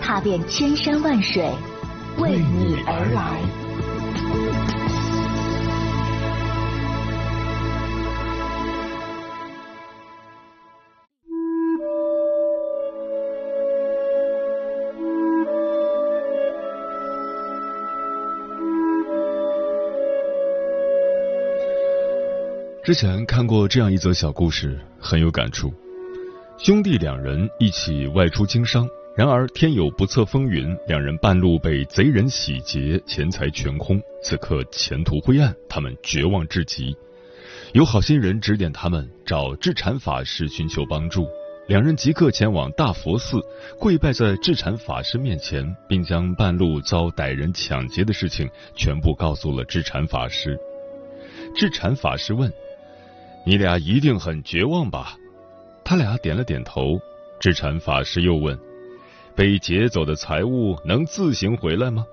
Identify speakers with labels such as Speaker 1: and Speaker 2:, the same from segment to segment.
Speaker 1: 踏遍千山万水，为你而来。
Speaker 2: 之前看过这样一则小故事，很有感触。兄弟两人一起外出经商，然而天有不测风云，两人半路被贼人洗劫，钱财全空。此刻前途灰暗，他们绝望至极。有好心人指点他们找智禅法师寻求帮助，两人即刻前往大佛寺，跪拜在智禅法师面前，并将半路遭歹人抢劫的事情全部告诉了智禅法师。智禅法师问。你俩一定很绝望吧？他俩点了点头。智禅法师又问：“被劫走的财物能自行回来吗？”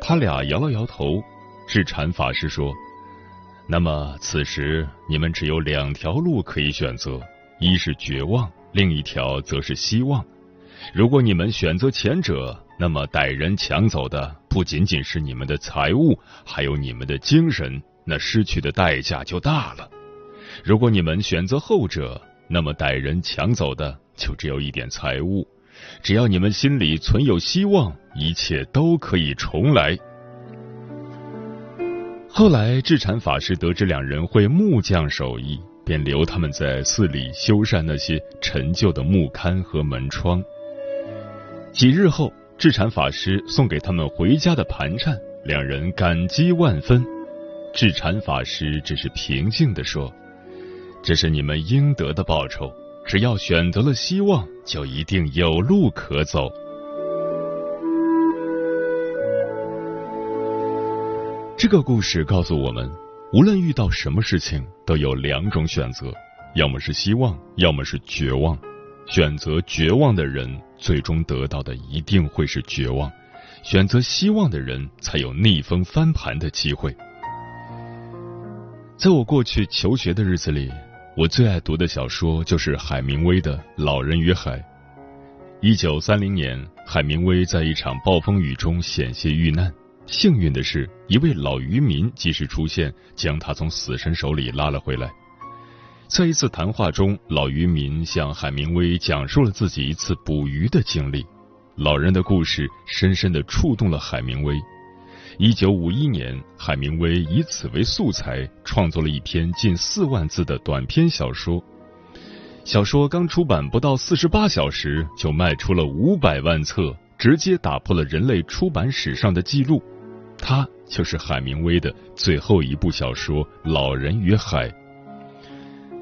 Speaker 2: 他俩摇了摇头。智禅法师说：“那么此时你们只有两条路可以选择，一是绝望，另一条则是希望。如果你们选择前者，那么歹人抢走的不仅仅是你们的财物，还有你们的精神，那失去的代价就大了。”如果你们选择后者，那么歹人抢走的就只有一点财物。只要你们心里存有希望，一切都可以重来。后来，智禅法师得知两人会木匠手艺，便留他们在寺里修缮那些陈旧的木龛和门窗。几日后，智禅法师送给他们回家的盘缠，两人感激万分。智禅法师只是平静地说。这是你们应得的报酬。只要选择了希望，就一定有路可走。这个故事告诉我们，无论遇到什么事情，都有两种选择：要么是希望，要么是绝望。选择绝望的人，最终得到的一定会是绝望；选择希望的人，才有逆风翻盘的机会。在我过去求学的日子里。我最爱读的小说就是海明威的《老人与海》。一九三零年，海明威在一场暴风雨中险些遇难，幸运的是，一位老渔民及时出现，将他从死神手里拉了回来。在一次谈话中，老渔民向海明威讲述了自己一次捕鱼的经历，老人的故事深深的触动了海明威。一九五一年，海明威以此为素材，创作了一篇近四万字的短篇小说。小说刚出版不到四十八小时，就卖出了五百万册，直接打破了人类出版史上的记录。它就是海明威的最后一部小说《老人与海》。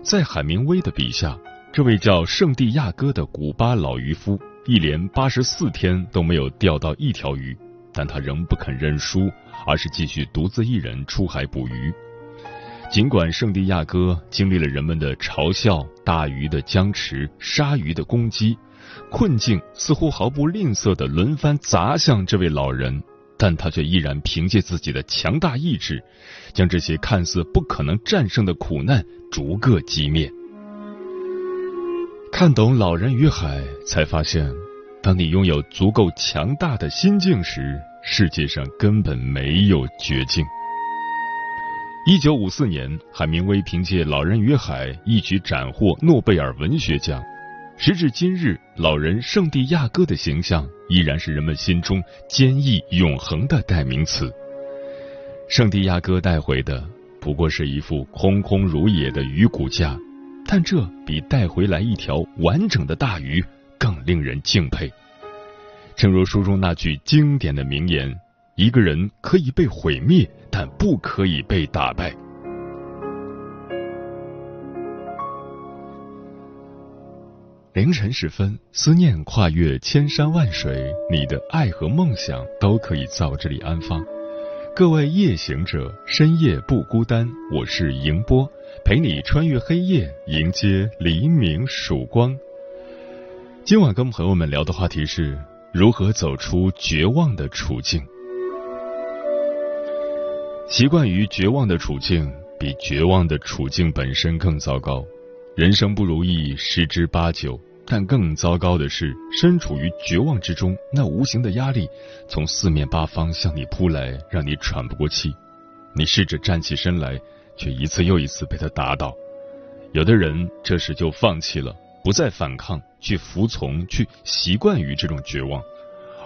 Speaker 2: 在海明威的笔下，这位叫圣地亚哥的古巴老渔夫，一连八十四天都没有钓到一条鱼。但他仍不肯认输，而是继续独自一人出海捕鱼。尽管圣地亚哥经历了人们的嘲笑、大鱼的僵持、鲨鱼的攻击，困境似乎毫不吝啬的轮番砸向这位老人，但他却依然凭借自己的强大意志，将这些看似不可能战胜的苦难逐个击灭。看懂《老人与海》，才发现。当你拥有足够强大的心境时，世界上根本没有绝境。一九五四年，海明威凭借《老人与海》一举斩获诺贝尔文学奖。时至今日，老人圣地亚哥的形象依然是人们心中坚毅永恒的代名词。圣地亚哥带回的不过是一副空空如也的鱼骨架，但这比带回来一条完整的大鱼。更令人敬佩。正如书中那句经典的名言：“一个人可以被毁灭，但不可以被打败。”凌晨时分，思念跨越千山万水，你的爱和梦想都可以在这里安放。各位夜行者，深夜不孤单，我是迎波，陪你穿越黑夜，迎接黎明曙光。今晚跟朋友们聊的话题是如何走出绝望的处境。习惯于绝望的处境，比绝望的处境本身更糟糕。人生不如意十之八九，但更糟糕的是，身处于绝望之中，那无形的压力从四面八方向你扑来，让你喘不过气。你试着站起身来，却一次又一次被他打倒。有的人这时就放弃了，不再反抗，去服从，去习惯于这种绝望；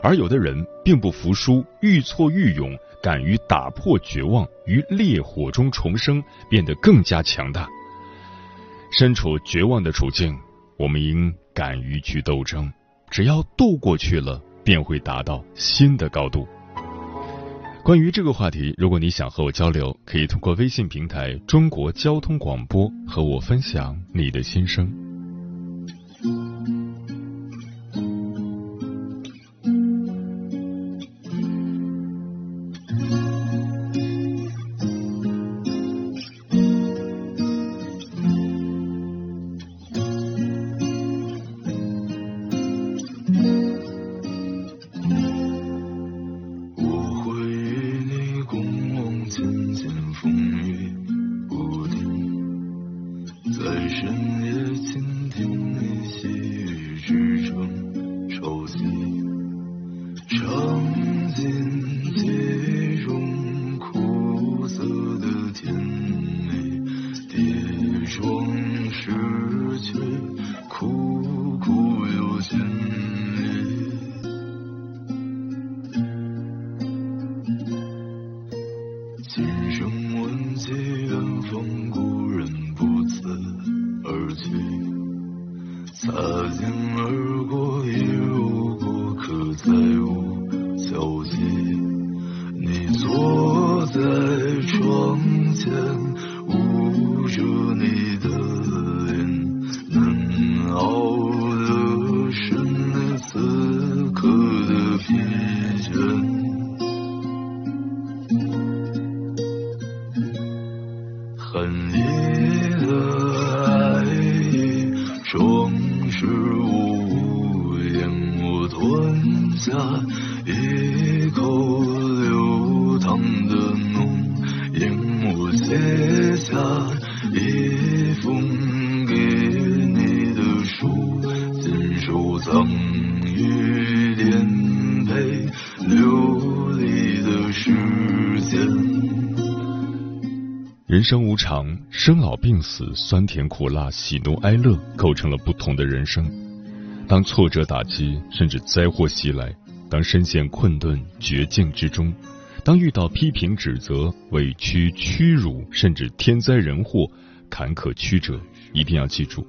Speaker 2: 而有的人并不服输，愈挫愈勇，敢于打破绝望，于烈火中重生，变得更加强大。身处绝望的处境，我们应敢于去斗争。只要渡过去了，便会达到新的高度。关于这个话题，如果你想和我交流，可以通过微信平台“中国交通广播”和我分享你的心声。
Speaker 3: 下一口流淌的浓烟，我写下一封给你的书，信收藏于颠沛流离的时间。
Speaker 2: 人生无常，生老病死，酸甜苦辣，喜怒哀乐，构成了不同的人生。当挫折打击，甚至灾祸袭来，当深陷困顿绝境之中，当遇到批评指责、委屈屈辱，甚至天灾人祸、坎坷曲折，一定要记住：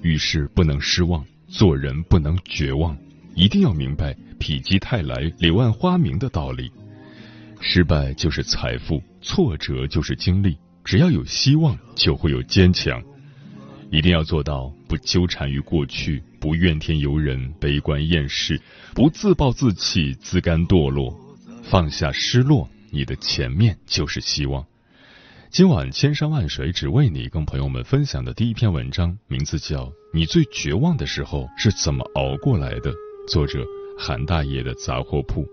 Speaker 2: 遇事不能失望，做人不能绝望，一定要明白“否极泰来，柳暗花明”的道理。失败就是财富，挫折就是经历。只要有希望，就会有坚强。一定要做到不纠缠于过去，不怨天尤人、悲观厌世，不自暴自弃、自甘堕落。放下失落，你的前面就是希望。今晚千山万水只为你，跟朋友们分享的第一篇文章，名字叫《你最绝望的时候是怎么熬过来的》，作者韩大爷的杂货铺。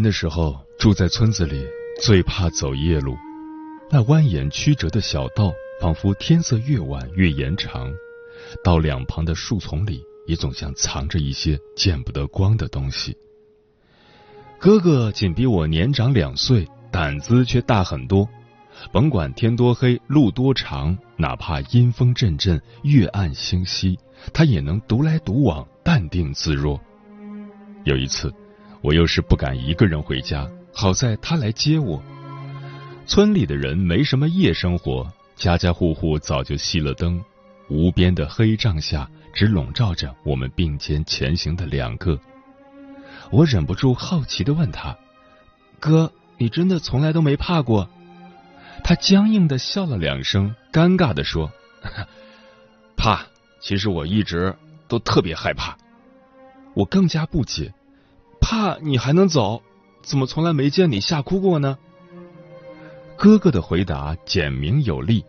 Speaker 2: 年的时候，住在村子里，最怕走夜路。那蜿蜒曲折的小道，仿佛天色越晚越延长。道两旁的树丛里，也总像藏着一些见不得光的东西。哥哥仅比我年长两岁，胆子却大很多。甭管天多黑，路多长，哪怕阴风阵阵，月暗星稀，他也能独来独往，淡定自若。有一次。我又是不敢一个人回家，好在他来接我。村里的人没什么夜生活，家家户户早就熄了灯，无边的黑帐下只笼罩着我们并肩前行的两个。我忍不住好奇的问他：“哥，你真的从来都没怕过？”他僵硬的笑了两声，尴尬的说：“ 怕，其实我一直都特别害怕。”我更加不解：“怕你还能走？怎么从来没见你吓哭过呢？”哥哥的回答简明有力：“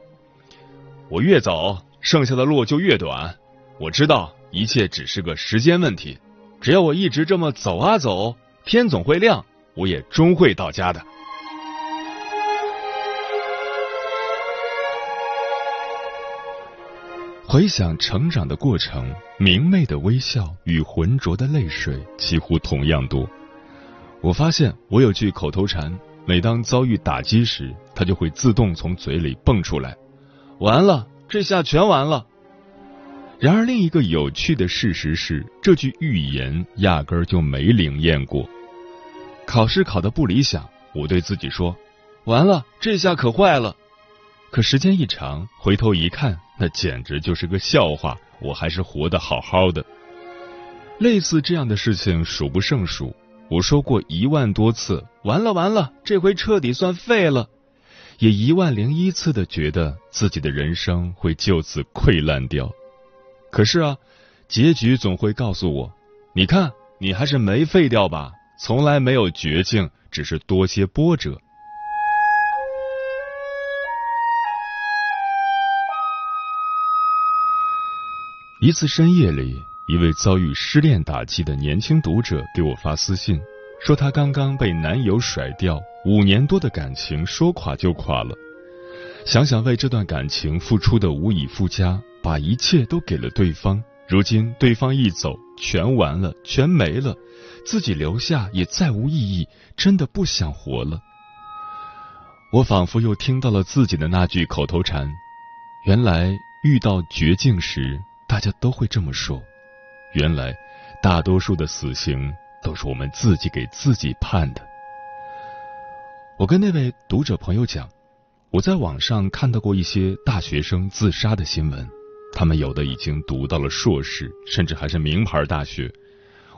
Speaker 2: 我越走，剩下的路就越短。我知道一切只是个时间问题，只要我一直这么走啊走，天总会亮，我也终会到家的。”回想成长的过程，明媚的微笑与浑浊的泪水几乎同样多。我发现我有句口头禅。每当遭遇打击时，它就会自动从嘴里蹦出来：“完了，这下全完了。”然而，另一个有趣的事实是，这句预言压根儿就没灵验过。考试考得不理想，我对自己说：“完了，这下可坏了。”可时间一长，回头一看，那简直就是个笑话。我还是活得好好的。类似这样的事情数不胜数。我说过一万多次，完了完了，这回彻底算废了。也一万零一次的觉得自己的人生会就此溃烂掉。可是啊，结局总会告诉我，你看，你还是没废掉吧，从来没有绝境，只是多些波折。一次深夜里。一位遭遇失恋打击的年轻读者给我发私信，说她刚刚被男友甩掉，五年多的感情说垮就垮了。想想为这段感情付出的无以复加，把一切都给了对方，如今对方一走，全完了，全没了，自己留下也再无意义，真的不想活了。我仿佛又听到了自己的那句口头禅：原来遇到绝境时，大家都会这么说。原来，大多数的死刑都是我们自己给自己判的。我跟那位读者朋友讲，我在网上看到过一些大学生自杀的新闻，他们有的已经读到了硕士，甚至还是名牌大学。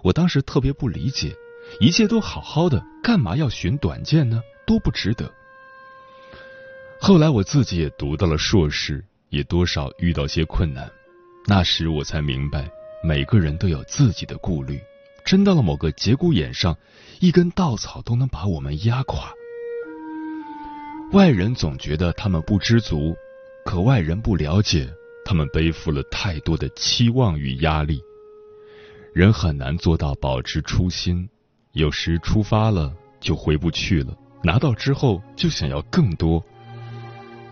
Speaker 2: 我当时特别不理解，一切都好好的，干嘛要寻短见呢？多不值得。后来我自己也读到了硕士，也多少遇到些困难，那时我才明白。每个人都有自己的顾虑，真到了某个节骨眼上，一根稻草都能把我们压垮。外人总觉得他们不知足，可外人不了解，他们背负了太多的期望与压力。人很难做到保持初心，有时出发了就回不去了，拿到之后就想要更多。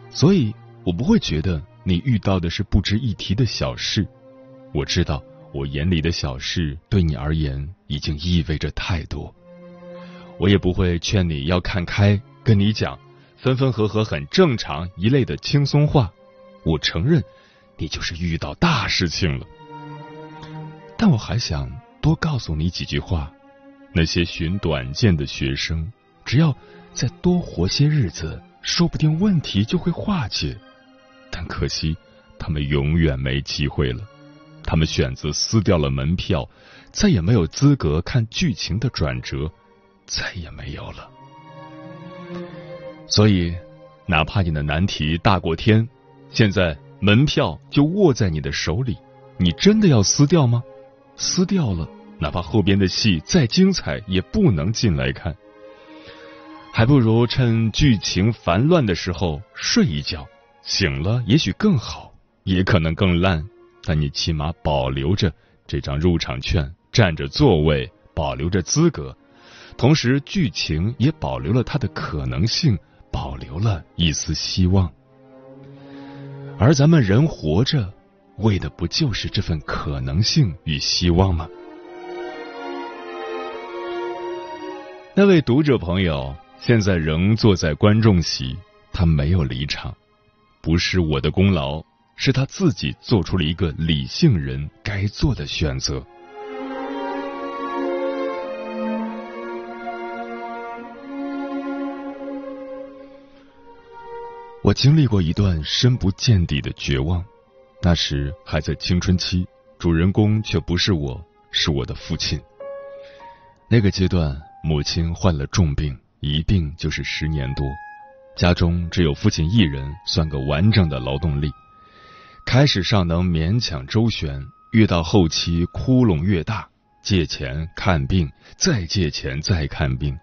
Speaker 2: 所以我不会觉得你遇到的是不值一提的小事，我知道。我眼里的小事，对你而言已经意味着太多。我也不会劝你要看开，跟你讲分分合合很正常一类的轻松话。我承认，你就是遇到大事情了。但我还想多告诉你几句话：那些寻短见的学生，只要再多活些日子，说不定问题就会化解。可惜，他们永远没机会了。他们选择撕掉了门票，再也没有资格看剧情的转折，再也没有了。所以，哪怕你的难题大过天，现在门票就握在你的手里，你真的要撕掉吗？撕掉了，哪怕后边的戏再精彩，也不能进来看。还不如趁剧情烦乱的时候睡一觉，醒了也许更好，也可能更烂。但你起码保留着这张入场券，占着座位，保留着资格，同时剧情也保留了它的可能性，保留了一丝希望。而咱们人活着，为的不就是这份可能性与希望吗？那位读者朋友现在仍坐在观众席，他没有离场，不是我的功劳。是他自己做出了一个理性人该做的选择。我经历过一段深不见底的绝望，那时还在青春期，主人公却不是我，是我的父亲。那个阶段，母亲患了重病，一病就是十年多，家中只有父亲一人，算个完整的劳动力。开始尚能勉强周旋，越到后期窟窿越大，借钱看病，再借钱再看病，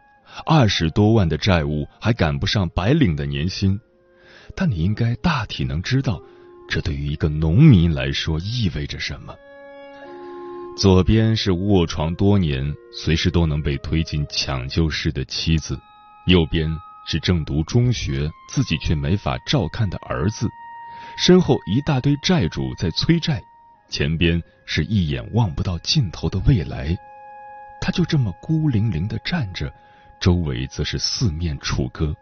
Speaker 2: 二十多万的债务还赶不上白领的年薪。但你应该大体能知道，这对于一个农民来说意味着什么。左边是卧床多年，随时都能被推进抢救室的妻子；右边是正读中学，自己却没法照看的儿子；身后一大堆债主在催债，前边是一眼望不到尽头的未来。他就这么孤零零的站着，周围则是四面楚歌。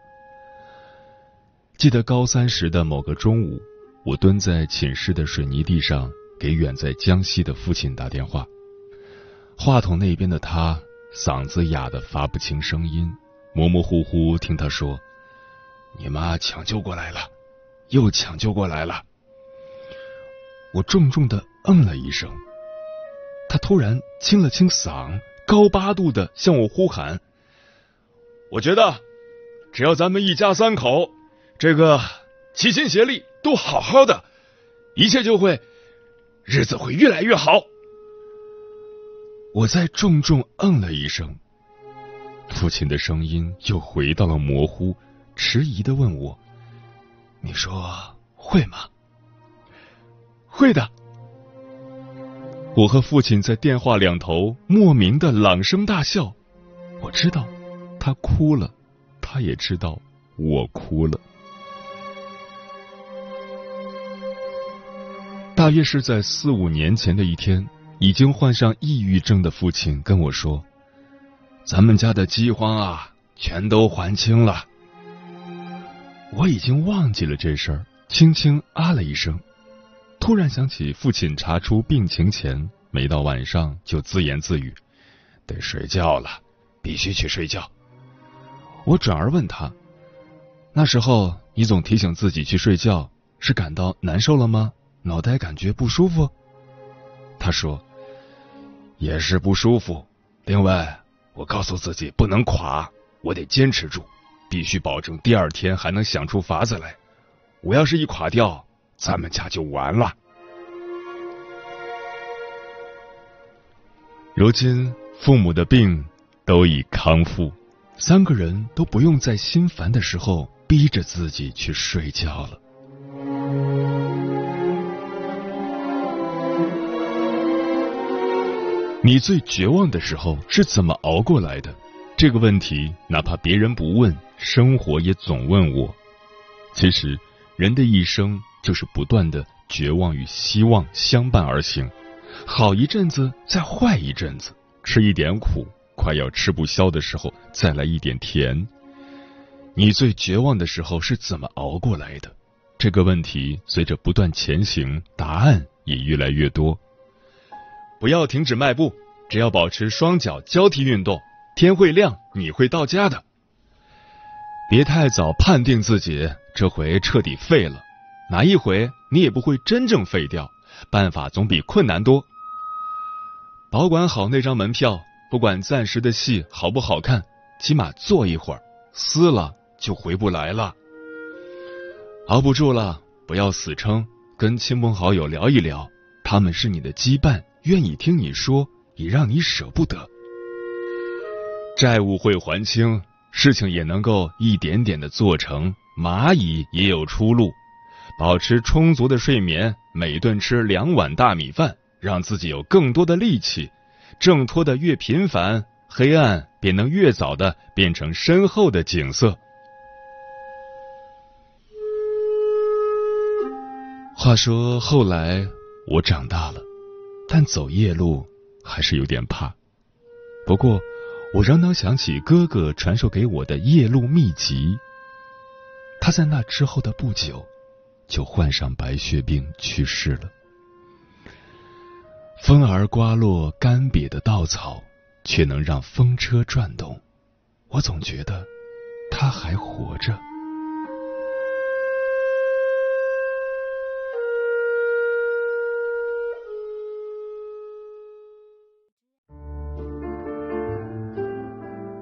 Speaker 2: 记得高三时的某个中午，我蹲在寝室的水泥地上。给远在江西的父亲打电话，话筒那边的他嗓子哑得发不清声音，模模糊糊听他说：“你妈抢救过来了，又抢救过来了。”我重重的嗯了一声。他突然清了清嗓，高八度的向我呼喊：“我觉得，只要咱们一家三口，这个齐心协力，都好好的，一切就会。”日子会越来越好。我再重重嗯了一声，父亲的声音又回到了模糊，迟疑的问我：“你说会吗？”“会的。”我和父亲在电话两头莫名的朗声大笑。我知道他哭了，他也知道我哭了。大约是在四五年前的一天，已经患上抑郁症的父亲跟我说：“咱们家的饥荒啊，全都还清了。”我已经忘记了这事儿，轻轻啊了一声。突然想起父亲查出病情前，每到晚上就自言自语：“得睡觉了，必须去睡觉。”我转而问他：“那时候你总提醒自己去睡觉，是感到难受了吗？”脑袋感觉不舒服，他说：“也是不舒服。另外，我告诉自己不能垮，我得坚持住，必须保证第二天还能想出法子来。我要是一垮掉，咱们家就完了。”如今父母的病都已康复，三个人都不用在心烦的时候逼着自己去睡觉了。你最绝望的时候是怎么熬过来的？这个问题，哪怕别人不问，生活也总问我。其实，人的一生就是不断的绝望与希望相伴而行，好一阵子，再坏一阵子，吃一点苦，快要吃不消的时候，再来一点甜。你最绝望的时候是怎么熬过来的？这个问题随着不断前行，答案也越来越多。不要停止迈步，只要保持双脚交替运动，天会亮，你会到家的。别太早判定自己这回彻底废了，哪一回你也不会真正废掉。办法总比困难多。保管好那张门票，不管暂时的戏好不好看，起码坐一会儿，撕了就回不来了。熬不住了，不要死撑，跟亲朋好友聊一聊，他们是你的羁绊。愿意听你说，也让你舍不得。债务会还清，事情也能够一点点的做成。蚂蚁也有出路。保持充足的睡眠，每顿吃两碗大米饭，让自己有更多的力气。挣脱的越频繁，黑暗便能越早的变成身后的景色。话说后来我长大了。但走夜路还是有点怕，不过我仍能想起哥哥传授给我的夜路秘籍。他在那之后的不久就患上白血病去世了。风儿刮落干瘪的稻草，却能让风车转动。我总觉得他还活着。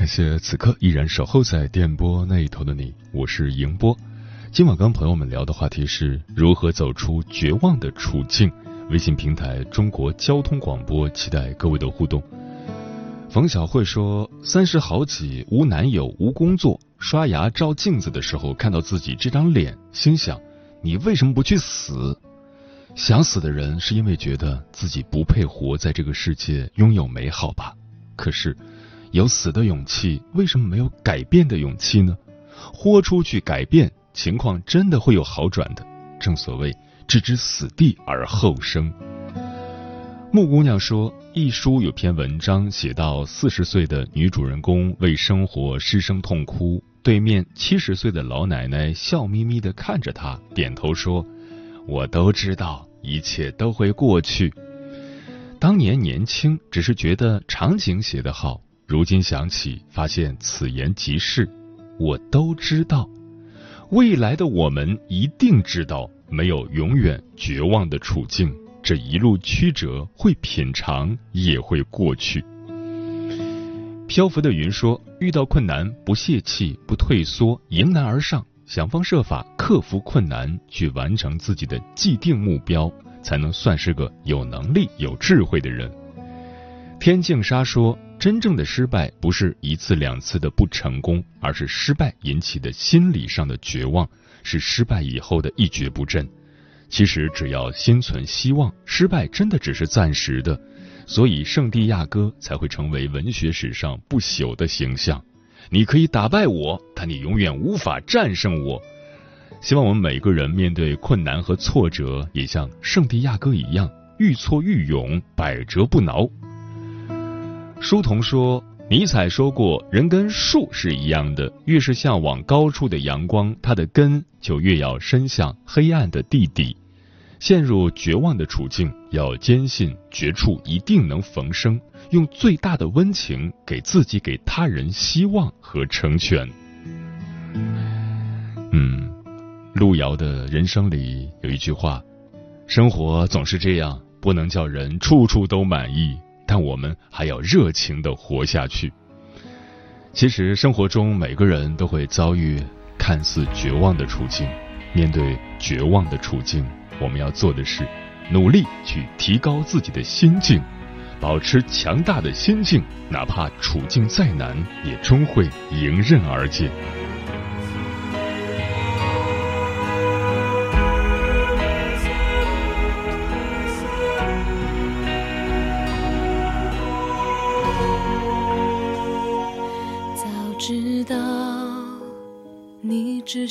Speaker 2: 感谢此刻依然守候在电波那一头的你，我是迎波。今晚跟朋友们聊的话题是如何走出绝望的处境。微信平台中国交通广播，期待各位的互动。冯小慧说：“三十好几，无男友，无工作，刷牙照镜子的时候，看到自己这张脸，心想：你为什么不去死？想死的人是因为觉得自己不配活在这个世界，拥有美好吧？可是。”有死的勇气，为什么没有改变的勇气呢？豁出去改变，情况真的会有好转的。正所谓置之死地而后生。木姑娘说，一书有篇文章写到，四十岁的女主人公为生活失声痛哭，对面七十岁的老奶奶笑眯眯的看着她，点头说：“我都知道，一切都会过去。”当年年轻，只是觉得场景写得好。如今想起，发现此言极是。我都知道，未来的我们一定知道，没有永远绝望的处境。这一路曲折，会品尝，也会过去。漂浮的云说：“遇到困难，不泄气，不退缩，迎难而上，想方设法克服困难，去完成自己的既定目标，才能算是个有能力、有智慧的人。”天净沙说。真正的失败不是一次两次的不成功，而是失败引起的心理上的绝望，是失败以后的一蹶不振。其实只要心存希望，失败真的只是暂时的。所以圣地亚哥才会成为文学史上不朽的形象。你可以打败我，但你永远无法战胜我。希望我们每个人面对困难和挫折，也像圣地亚哥一样，愈挫愈勇，百折不挠。书童说：“尼采说过，人跟树是一样的，越是向往高处的阳光，它的根就越要伸向黑暗的地底。陷入绝望的处境，要坚信绝处一定能逢生，用最大的温情给自己、给他人希望和成全。”嗯，路遥的人生里有一句话：“生活总是这样，不能叫人处处都满意。”但我们还要热情的活下去。其实生活中每个人都会遭遇看似绝望的处境，面对绝望的处境，我们要做的是努力去提高自己的心境，保持强大的心境，哪怕处境再难，也终会迎刃而解。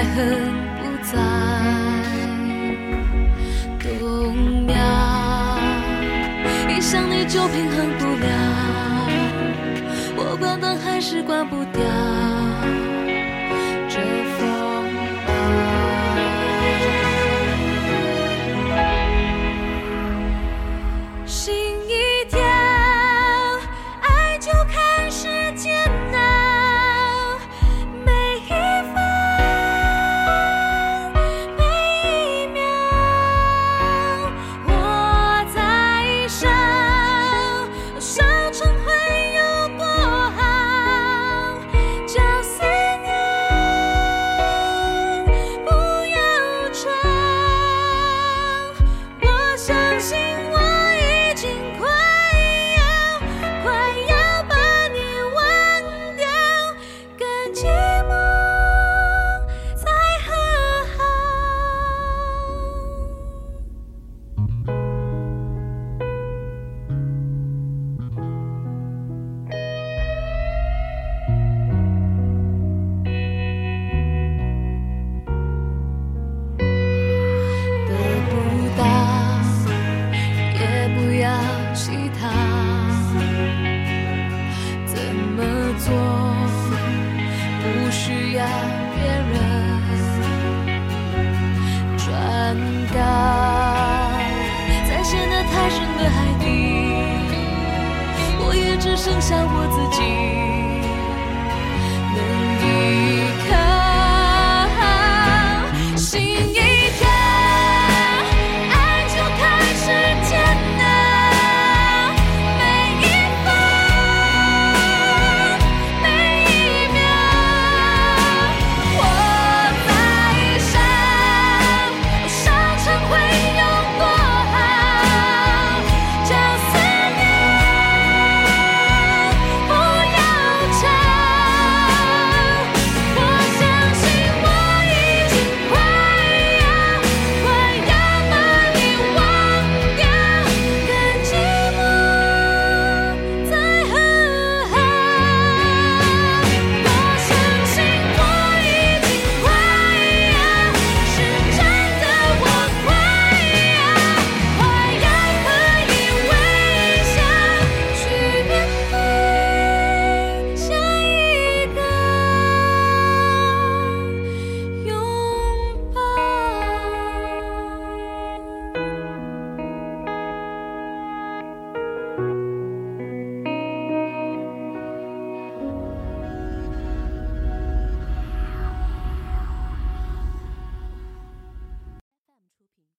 Speaker 4: 爱恨不再动摇，一想你就平衡不了，我关灯还是关不掉。不要乞讨，怎么做？不需要别人。转告，在陷得太深的海底，我也只剩下我自己。